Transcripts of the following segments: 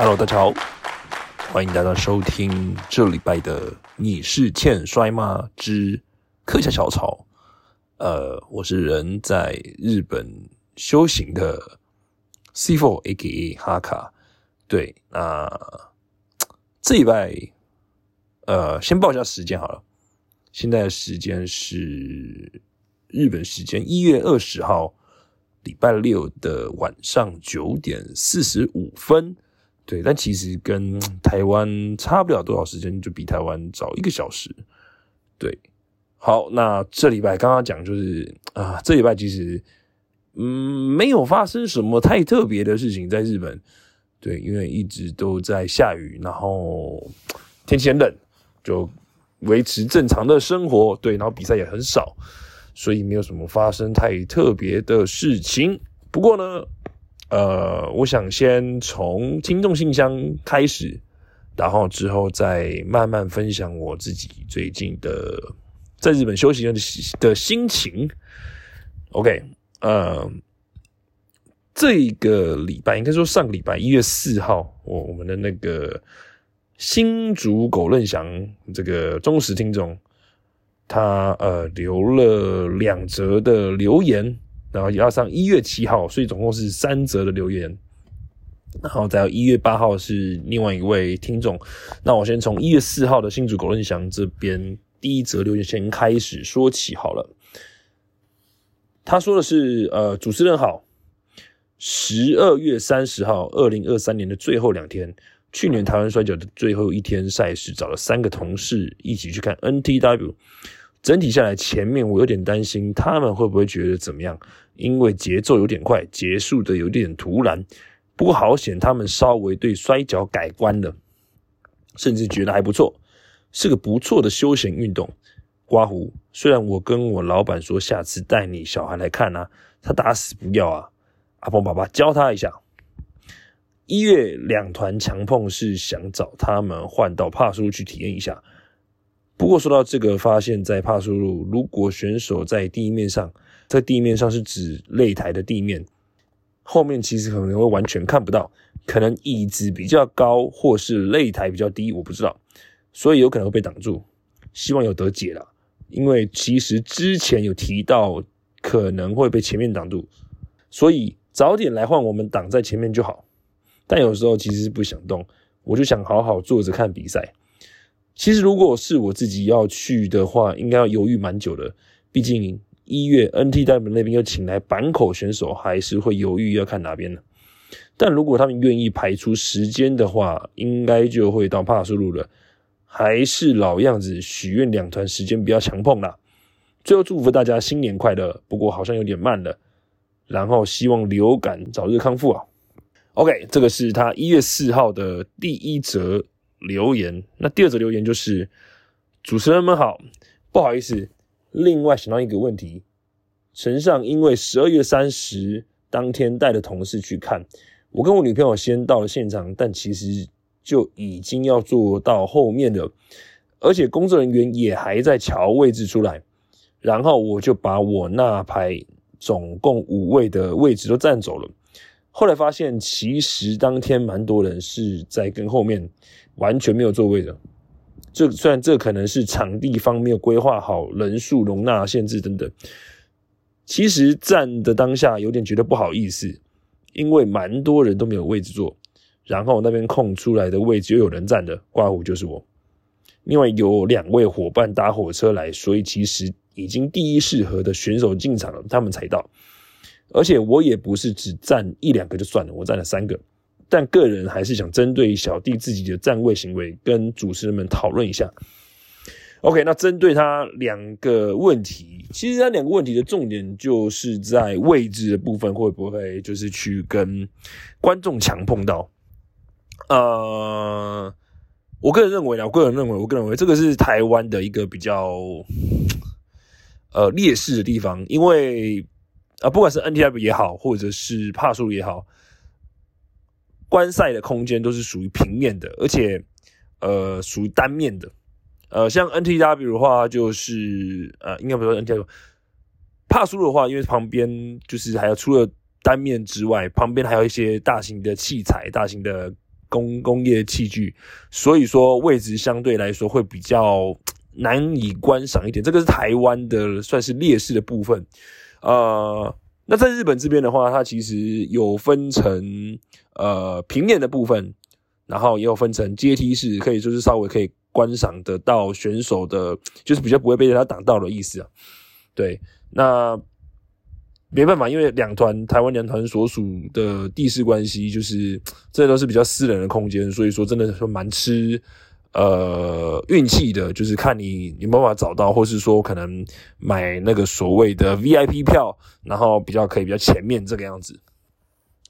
Hello，大家好，欢迎大家收听这礼拜的《你是欠摔吗之课下小草》。呃，我是人在日本修行的 C4 A.K.A 哈卡。对，那这礼拜，呃，先报一下时间好了。现在的时间是日本时间一月二十号礼拜六的晚上九点四十五分。对，但其实跟台湾差不了多少时间，就比台湾早一个小时。对，好，那这礼拜刚刚讲就是啊，这礼拜其实嗯没有发生什么太特别的事情在日本。对，因为一直都在下雨，然后天气很冷，就维持正常的生活。对，然后比赛也很少，所以没有什么发生太特别的事情。不过呢。呃，我想先从听众信箱开始，然后之后再慢慢分享我自己最近的在日本休息的的心情。OK，呃，这个礼拜应该说上个礼拜一月四号，我我们的那个新竹狗任祥这个忠实听众，他呃留了两则的留言。然后要上一月七号，所以总共是三则的留言。然后再有一月八号是另外一位听众。那我先从一月四号的新主狗任祥这边第一则留言先开始说起好了。他说的是：呃，主持人好，十二月三十号，二零二三年的最后两天，去年台湾摔跤的最后一天赛事，找了三个同事一起去看 NTW。整体下来，前面我有点担心他们会不会觉得怎么样，因为节奏有点快，结束的有点突然。不过好险，他们稍微对摔跤改观了，甚至觉得还不错，是个不错的休闲运动。刮胡，虽然我跟我老板说下次带你小孩来看啊，他打死不要啊。阿鹏爸爸教他一下。一月两团强碰是想找他们换到帕叔去体验一下。不过说到这个，发现，在帕苏路，如果选手在地面上，在地面上是指擂台的地面，后面其实可能会完全看不到，可能椅子比较高，或是擂台比较低，我不知道，所以有可能会被挡住。希望有得解了，因为其实之前有提到可能会被前面挡住，所以早点来换我们挡在前面就好。但有时候其实是不想动，我就想好好坐着看比赛。其实，如果是我自己要去的话，应该要犹豫蛮久的。毕竟一月 NTW 那边又请来板口选手，还是会犹豫要看哪边呢？但如果他们愿意排出时间的话，应该就会到帕苏路了。还是老样子，许愿两团时间不要强碰啦。最后祝福大家新年快乐。不过好像有点慢了。然后希望流感早日康复啊。OK，这个是他一月四号的第一则。留言，那第二则留言就是主持人们好，不好意思，另外想到一个问题，陈上因为十二月三十当天带着同事去看，我跟我女朋友先到了现场，但其实就已经要坐到后面的，而且工作人员也还在瞧位置出来，然后我就把我那排总共五位的位置都占走了，后来发现其实当天蛮多人是在跟后面。完全没有座位的，这虽然这可能是场地方没有规划好人数容纳限制等等，其实站的当下有点觉得不好意思，因为蛮多人都没有位置坐，然后那边空出来的位置又有人站的，刮胡就是我。另外有两位伙伴搭火车来，所以其实已经第一适合的选手进场了，他们才到，而且我也不是只站一两个就算了，我站了三个。但个人还是想针对小弟自己的站位行为跟主持人们讨论一下。OK，那针对他两个问题，其实他两个问题的重点就是在位置的部分会不会就是去跟观众强碰到？呃，我个人认为呢，我个人认为，我个人认为这个是台湾的一个比较呃劣势的地方，因为啊，不管是 NTW 也好，或者是帕数也好。观赛的空间都是属于平面的，而且呃属于单面的。呃，像 NTW 的话，就是呃应该不说 NTW，帕苏的话，因为旁边就是还有除了单面之外，旁边还有一些大型的器材、大型的工工业器具，所以说位置相对来说会比较 难以观赏一点。这个是台湾的算是劣势的部分。呃，那在日本这边的话，它其实有分成呃平面的部分，然后也有分成阶梯式，可以就是稍微可以观赏得到选手的，就是比较不会被他挡到的意思啊。对，那。没办法，因为两团台湾两团所属的地势关系，就是这都是比较私人的空间，所以说真的是蛮吃呃运气的，就是看你有没有办法找到，或是说可能买那个所谓的 VIP 票，然后比较可以比较前面这个样子。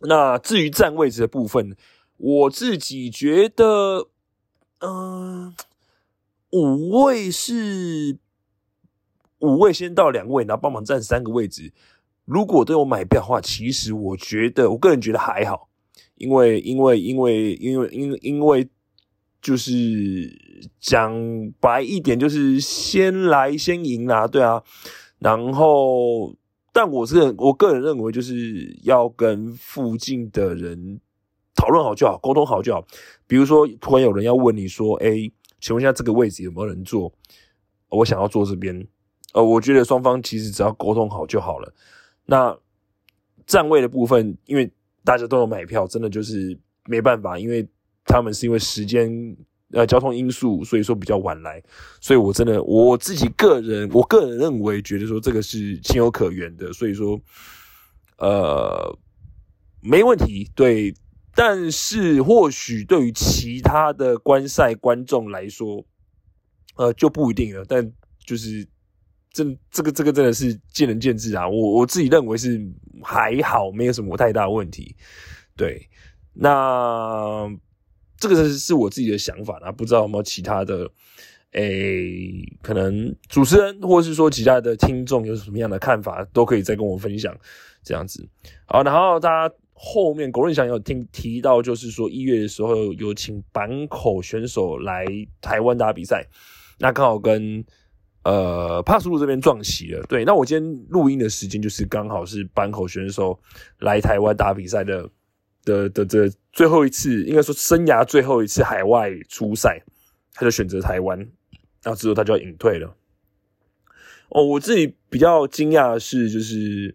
那至于站位置的部分，我自己觉得，嗯，五位是五位先到两位，然后帮忙占三个位置。如果都有买票的话，其实我觉得，我个人觉得还好，因为因为因为因为因为因为就是讲白一点，就是先来先赢啦，对啊。然后，但我是我个人认为，就是要跟附近的人讨论好就好，沟通好就好。比如说，突然有人要问你说：“哎，请问一下这个位置有没有人坐？我想要坐这边。”呃，我觉得双方其实只要沟通好就好了。那站位的部分，因为大家都有买票，真的就是没办法，因为他们是因为时间呃交通因素，所以说比较晚来，所以我真的我自己个人，我个人认为觉得说这个是情有可原的，所以说呃没问题，对，但是或许对于其他的观赛观众来说，呃就不一定了，但就是。这这个这个真的是见仁见智啊！我我自己认为是还好，没有什么太大问题。对，那这个是是我自己的想法啦，不知道有没有其他的诶，可能主持人或者是说其他的听众有什么样的看法，都可以再跟我分享。这样子，好，然后大家后面狗润祥有听提到，就是说一月的时候有请板口选手来台湾打比赛，那刚好跟。呃，帕苏路这边撞齐了。对，那我今天录音的时间就是刚好是板口选手来台湾打比赛的的的这最后一次，应该说生涯最后一次海外出赛，他就选择台湾，然后之后他就要隐退了。哦，我自己比较惊讶的是，就是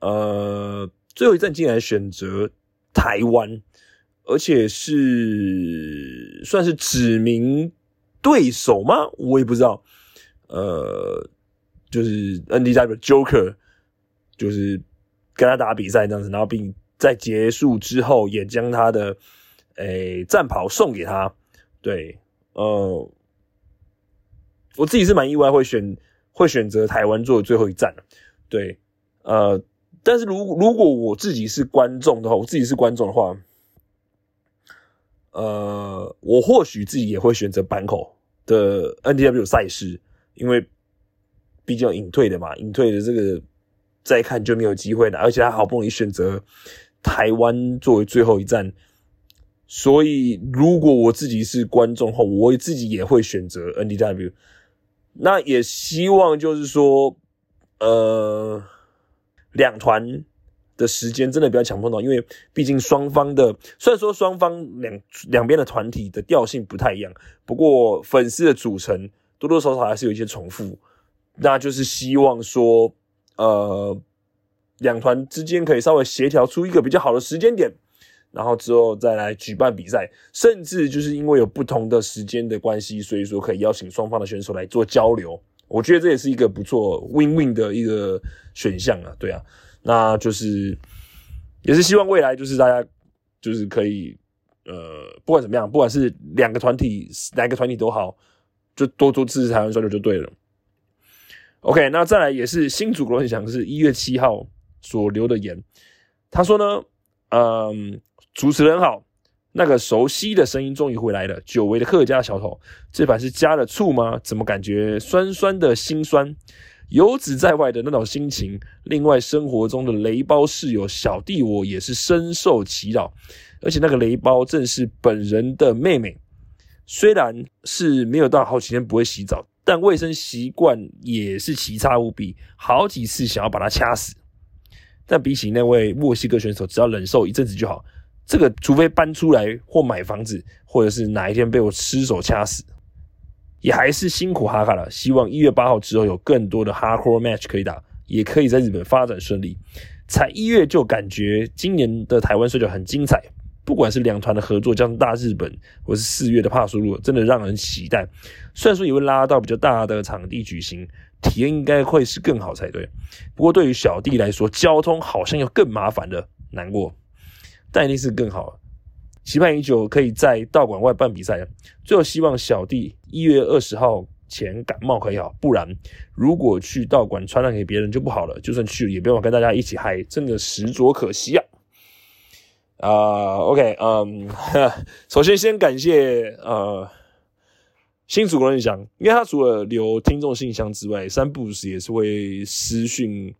呃，最后一站竟然选择台湾，而且是算是指名对手吗？我也不知道。呃，就是 N D W Joker，就是跟他打比赛这样子，然后并在结束之后也将他的诶战袍送给他。对，呃，我自己是蛮意外会选会选择台湾做最后一站对，呃，但是如如果我自己是观众的话，我自己是观众的话，呃，我或许自己也会选择板口的 N D W 赛事。因为毕竟隐退的嘛，隐退的这个再看就没有机会了，而且他好不容易选择台湾作为最后一站，所以如果我自己是观众后，我自己也会选择 N D W。那也希望就是说，呃，两团的时间真的不要强碰到，因为毕竟双方的虽然说双方两两边的团体的调性不太一样，不过粉丝的组成。多多少少还是有一些重复，那就是希望说，呃，两团之间可以稍微协调出一个比较好的时间点，然后之后再来举办比赛，甚至就是因为有不同的时间的关系，所以说可以邀请双方的选手来做交流。我觉得这也是一个不错 win win 的一个选项啊，对啊，那就是也是希望未来就是大家就是可以，呃，不管怎么样，不管是两个团体哪个团体都好。就多多支持台湾摔球就对了。OK，那再来也是新主罗想是一月七号所留的言，他说呢，嗯，主持人好，那个熟悉的声音终于回来了，久违的客家小头，这盘是加了醋吗？怎么感觉酸酸的心酸？游子在外的那种心情。另外，生活中的雷包室友小弟我也是深受其扰，而且那个雷包正是本人的妹妹。虽然是没有到好几天不会洗澡，但卫生习惯也是奇差无比，好几次想要把她掐死。但比起那位墨西哥选手，只要忍受一阵子就好。这个除非搬出来或买房子，或者是哪一天被我失手掐死，也还是辛苦哈卡了。希望一月八号之后有更多的 hardcore match 可以打，也可以在日本发展顺利。才一月就感觉今年的台湾摔角很精彩，不管是两团的合作，加上大日本，或是四月的帕苏路，真的让人期待。虽然说也会拉到比较大的场地举行，体验应该会是更好才对。不过对于小弟来说，交通好像又更麻烦了，难过。但一定是更好，期盼已久，可以在道馆外办比赛。最后希望小弟一月二十号前感冒可以好，不然如果去道馆传染给别人就不好了。就算去了，也不用跟大家一起嗨，真的实着可惜啊！啊，OK，嗯，首先先感谢呃新主人想，因为他除了留听众信箱之外，三不时也是会私讯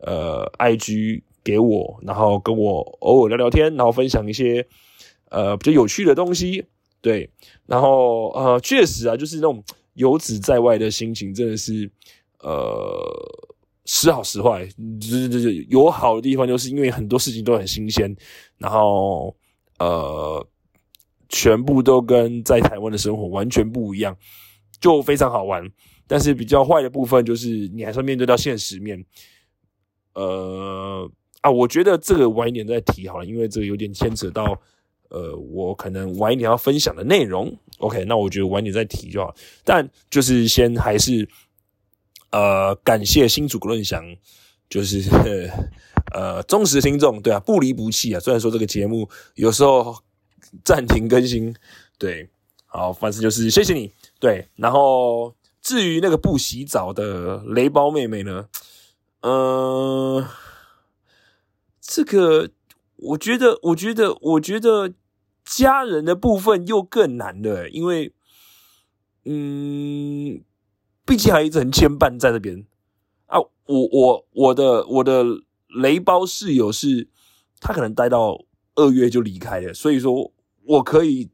呃 IG。给我，然后跟我偶尔聊聊天，然后分享一些呃比较有趣的东西，对，然后呃确实啊，就是那种游子在外的心情，真的是呃时好时坏，就是就是有好的地方，就是因为很多事情都很新鲜，然后呃全部都跟在台湾的生活完全不一样，就非常好玩。但是比较坏的部分就是你还是面对到现实面，呃。啊，我觉得这个晚一点再提好了，因为这个有点牵扯到，呃，我可能晚一点要分享的内容。OK，那我觉得晚一点再提就好。但就是先还是，呃，感谢新主论祥，就是 呃忠实听众，对啊，不离不弃啊。虽然说这个节目有时候暂停更新，对，好，反正就是谢谢你。对，然后至于那个不洗澡的雷包妹妹呢，嗯。这个，我觉得，我觉得，我觉得家人的部分又更难了，因为，嗯，毕竟还一直很牵绊在这边啊。我我我的我的雷包室友是，他可能待到二月就离开了，所以说我可以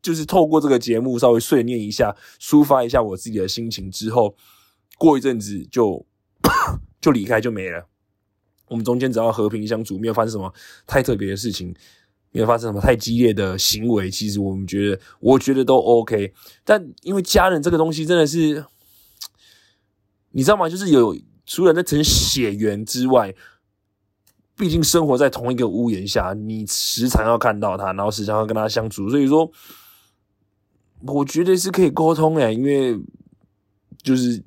就是透过这个节目稍微碎念一下，抒发一下我自己的心情，之后过一阵子就 就离开就没了。我们中间只要和平相处，没有发生什么太特别的事情，没有发生什么太激烈的行为，其实我们觉得，我觉得都 OK。但因为家人这个东西真的是，你知道吗？就是有除了那层血缘之外，毕竟生活在同一个屋檐下，你时常要看到他，然后时常要跟他相处，所以说，我觉得是可以沟通诶，因为就是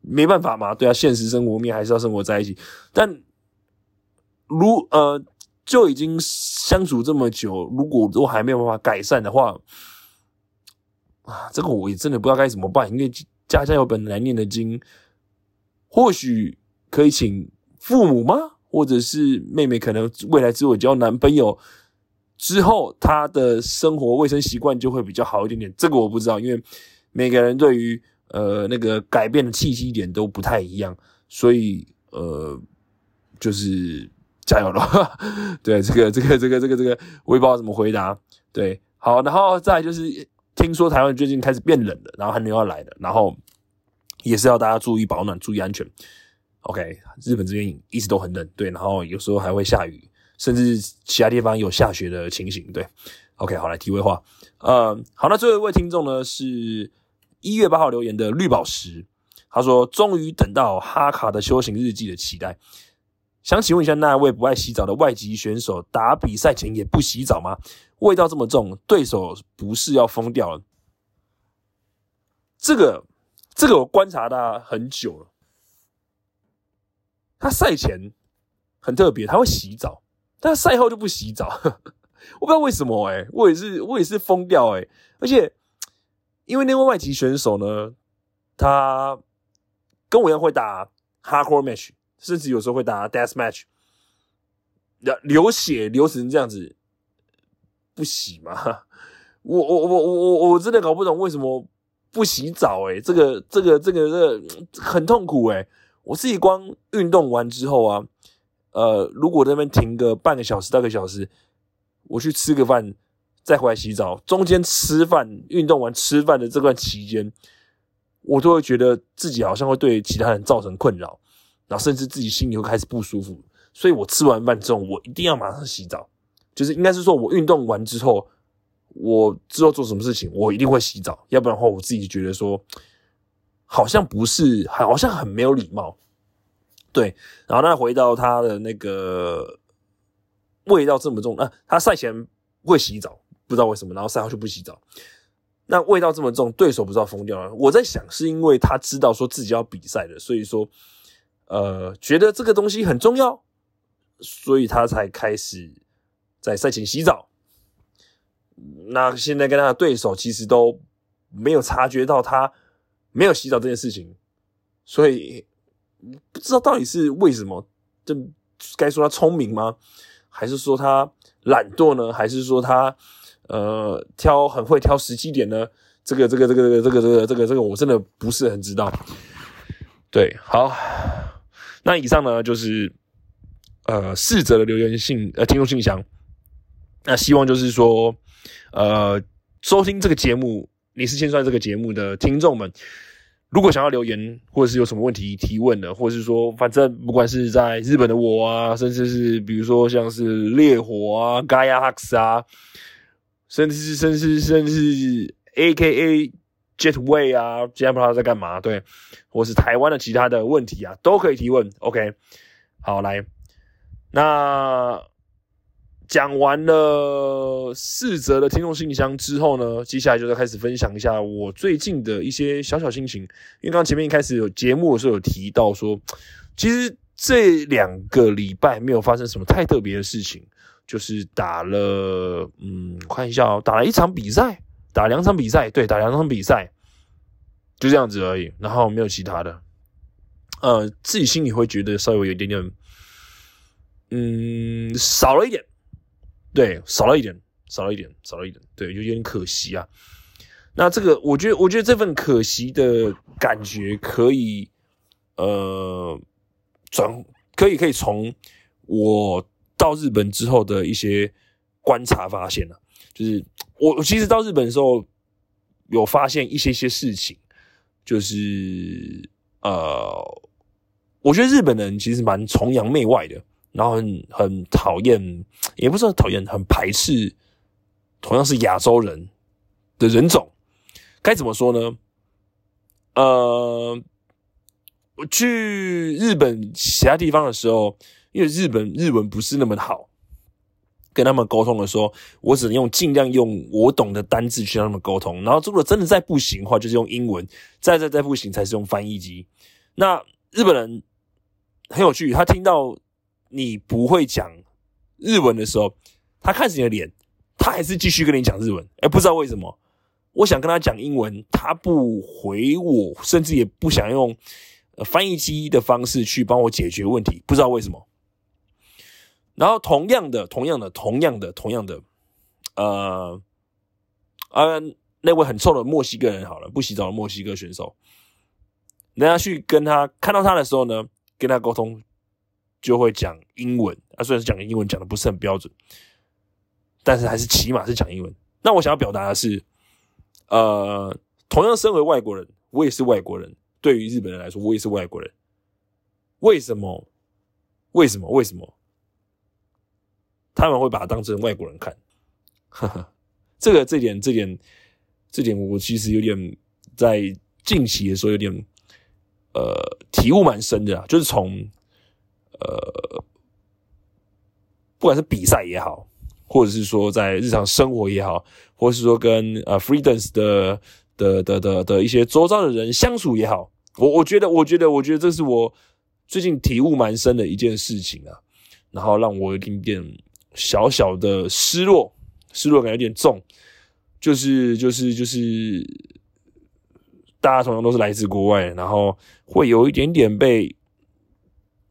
没办法嘛，对啊，现实生活面还是要生活在一起，但。如呃，就已经相处这么久，如果都还没有办法改善的话，啊，这个我也真的不知道该怎么办。因为家家有本难念的经，或许可以请父母吗？或者是妹妹可能未来之后交男朋友之后，她的生活卫生习惯就会比较好一点点。这个我不知道，因为每个人对于呃那个改变的契机点都不太一样，所以呃，就是。加油了，对这个这个这个这个这个，我也不知道怎么回答。对，好，然后再就是听说台湾最近开始变冷了，然后寒流要来了，然后也是要大家注意保暖，注意安全。OK，日本这边一直都很冷，对，然后有时候还会下雨，甚至其他地方有下雪的情形。对，OK，好来题外话，呃，好，那最后一位听众呢是一月八号留言的绿宝石，他说终于等到哈卡的修行日记的期待。想请问一下，那位不爱洗澡的外籍选手打比赛前也不洗澡吗？味道这么重，对手不是要疯掉了？这个，这个我观察他很久了。他赛前很特别，他会洗澡，但赛后就不洗澡。我不知道为什么哎，我也是，我也是疯掉哎。而且，因为那位外籍选手呢，他跟我一样会打 hardcore match。甚至有时候会打 death match，流流血流成这样子，不洗吗？我我我我我我真的搞不懂为什么不洗澡？诶这个这个这个这很痛苦诶我自己光运动完之后啊，呃，如果那边停个半个小时到个小时，我去吃个饭，再回来洗澡，中间吃饭运动完吃饭的这段期间，我都会觉得自己好像会对其他人造成困扰。然后甚至自己心里会开始不舒服，所以我吃完饭之后，我一定要马上洗澡。就是应该是说我运动完之后，我之后做什么事情，我一定会洗澡，要不然的话，我自己觉得说好像不是，好像很没有礼貌。对，然后那回到他的那个味道这么重啊，他赛前会洗澡，不知道为什么，然后赛后就不洗澡。那味道这么重，对手不知道疯掉了。我在想，是因为他知道说自己要比赛了，所以说，呃，觉得这个东西很重要，所以他才开始在赛前洗澡。那现在跟他的对手其实都没有察觉到他没有洗澡这件事情，所以。不知道到底是为什么？这该说他聪明吗？还是说他懒惰呢？还是说他呃挑很会挑时机点呢？这个这个这个这个这个这个这个我真的不是很知道。对，好，那以上呢就是呃四则的留言信呃听众信箱。那希望就是说呃收听这个节目《你是千算》这个节目的听众们。如果想要留言，或者是有什么问题提问的，或者是说，反正不管是在日本的我啊，甚至是比如说像是烈火啊、Gaia Hux 啊，甚至是甚至甚至是 A K A Jetway 啊，今天不知道在干嘛，对，或是台湾的其他的问题啊，都可以提问。OK，好，来，那。讲完了四则的听众信箱之后呢，接下来就要开始分享一下我最近的一些小小心情。因为刚刚前面一开始有节目的时候有提到说，其实这两个礼拜没有发生什么太特别的事情，就是打了，嗯，看一下哦，打了一场比赛，打两场比赛，对，打两场比赛，就这样子而已，然后没有其他的。呃，自己心里会觉得稍微有一点点，嗯，少了一点。对，少了一点，少了一点，少了一点，对，就有点可惜啊。那这个，我觉得，我觉得这份可惜的感觉可以，呃，转可以可以从我到日本之后的一些观察发现了，就是我其实到日本的时候有发现一些些事情，就是呃，我觉得日本人其实蛮崇洋媚外的。然后很很讨厌，也不是很讨厌，很排斥，同样是亚洲人的人种，该怎么说呢？呃，我去日本其他地方的时候，因为日本日文不是那么好，跟他们沟通的时候，我只能用尽量用我懂的单字去跟他们沟通。然后如果真的再不行的话，就是用英文；再再再不行，才是用翻译机。那日本人很有趣，他听到。你不会讲日文的时候，他看着你的脸，他还是继续跟你讲日文。哎，不知道为什么，我想跟他讲英文，他不回我，甚至也不想用翻译机的方式去帮我解决问题，不知道为什么。然后同样的，同样的，同样的，同样的，呃，呃，那位很臭的墨西哥人，好了，不洗澡的墨西哥选手，人家去跟他看到他的时候呢，跟他沟通。就会讲英文啊，虽然是讲英文，讲的不是很标准，但是还是起码是讲英文。那我想要表达的是，呃，同样身为外国人，我也是外国人。对于日本人来说，我也是外国人。为什么？为什么？为什么？他们会把他当成外国人看？呵呵，这个这点这点这点，我其实有点在近期的时候有点呃体悟蛮深的啊，就是从。呃，不管是比赛也好，或者是说在日常生活也好，或者是说跟呃 freedance 的的的的的一些周遭的人相处也好，我我觉得，我觉得，我觉得这是我最近体悟蛮深的一件事情啊，然后让我有点点小小的失落，失落感有点重，就是就是就是大家同样都是来自国外，然后会有一点点被。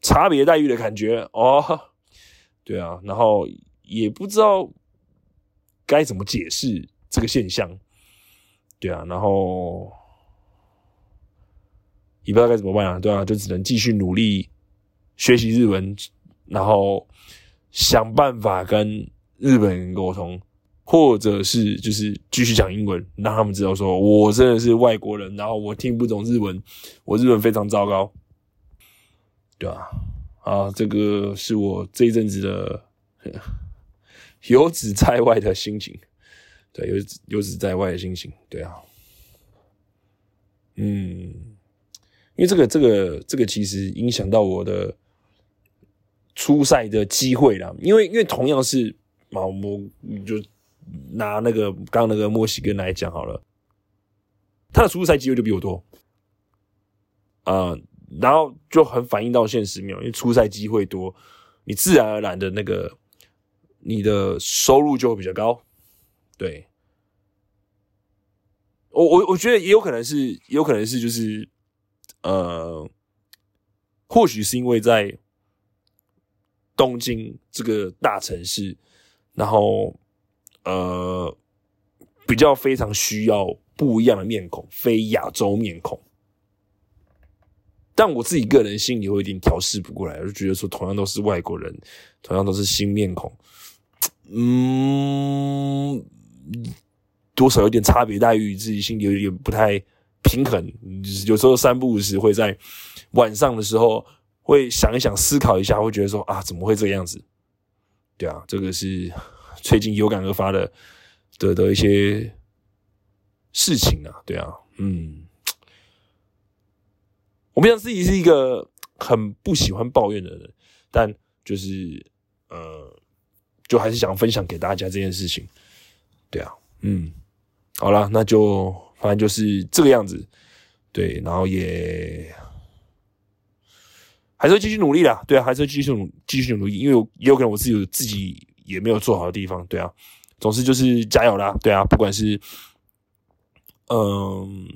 差别待遇的感觉哦，对啊，然后也不知道该怎么解释这个现象，对啊，然后也不知道该怎么办啊，对啊，就只能继续努力学习日文，然后想办法跟日本人沟通，或者是就是继续讲英文，让他们知道说我真的是外国人，然后我听不懂日文，我日文非常糟糕。对啊，啊，这个是我这一阵子的游子在外的心情，对，游游子在外的心情，对啊，嗯，因为这个这个这个其实影响到我的初赛的机会啦，因为因为同样是啊，我就拿那个刚刚那个墨西哥来讲好了，他的初赛机会就比我多，啊，然后就很反映到现实面，因为初赛机会多，你自然而然的那个。你的收入就会比较高，对，我我我觉得也有可能是，也有可能是，就是呃，或许是因为在东京这个大城市，然后呃，比较非常需要不一样的面孔，非亚洲面孔，但我自己个人心里会有点调试不过来，就觉得说，同样都是外国人，同样都是新面孔。嗯，多少有点差别待遇，自己心里有点不太平衡。有时候三不五时会在晚上的时候会想一想、思考一下，会觉得说啊，怎么会这个样子？对啊，这个是 最近有感而发的的的一些事情啊。对啊，嗯，我平常自己是一个很不喜欢抱怨的人，但就是呃。就还是想分享给大家这件事情，对啊，嗯，好了，那就反正就是这个样子，对，然后也还是会继续努力啦，对啊，还是会继续努继续努力，因为也有可能我自己自己也没有做好的地方，对啊，总之就是加油啦，对啊，不管是嗯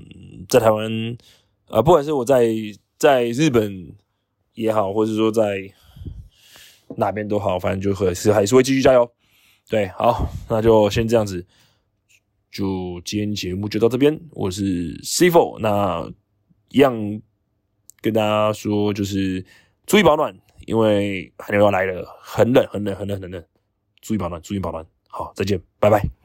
在台湾啊，不管是我在在日本也好，或者说在。哪边都好，反正就会是还是会继续加油。对，好，那就先这样子，就今天节目就到这边。我是 CFO，那一样跟大家说，就是注意保暖，因为寒流要来了，很冷，很冷，很冷，很冷，注意保暖，注意保暖。好，再见，拜拜。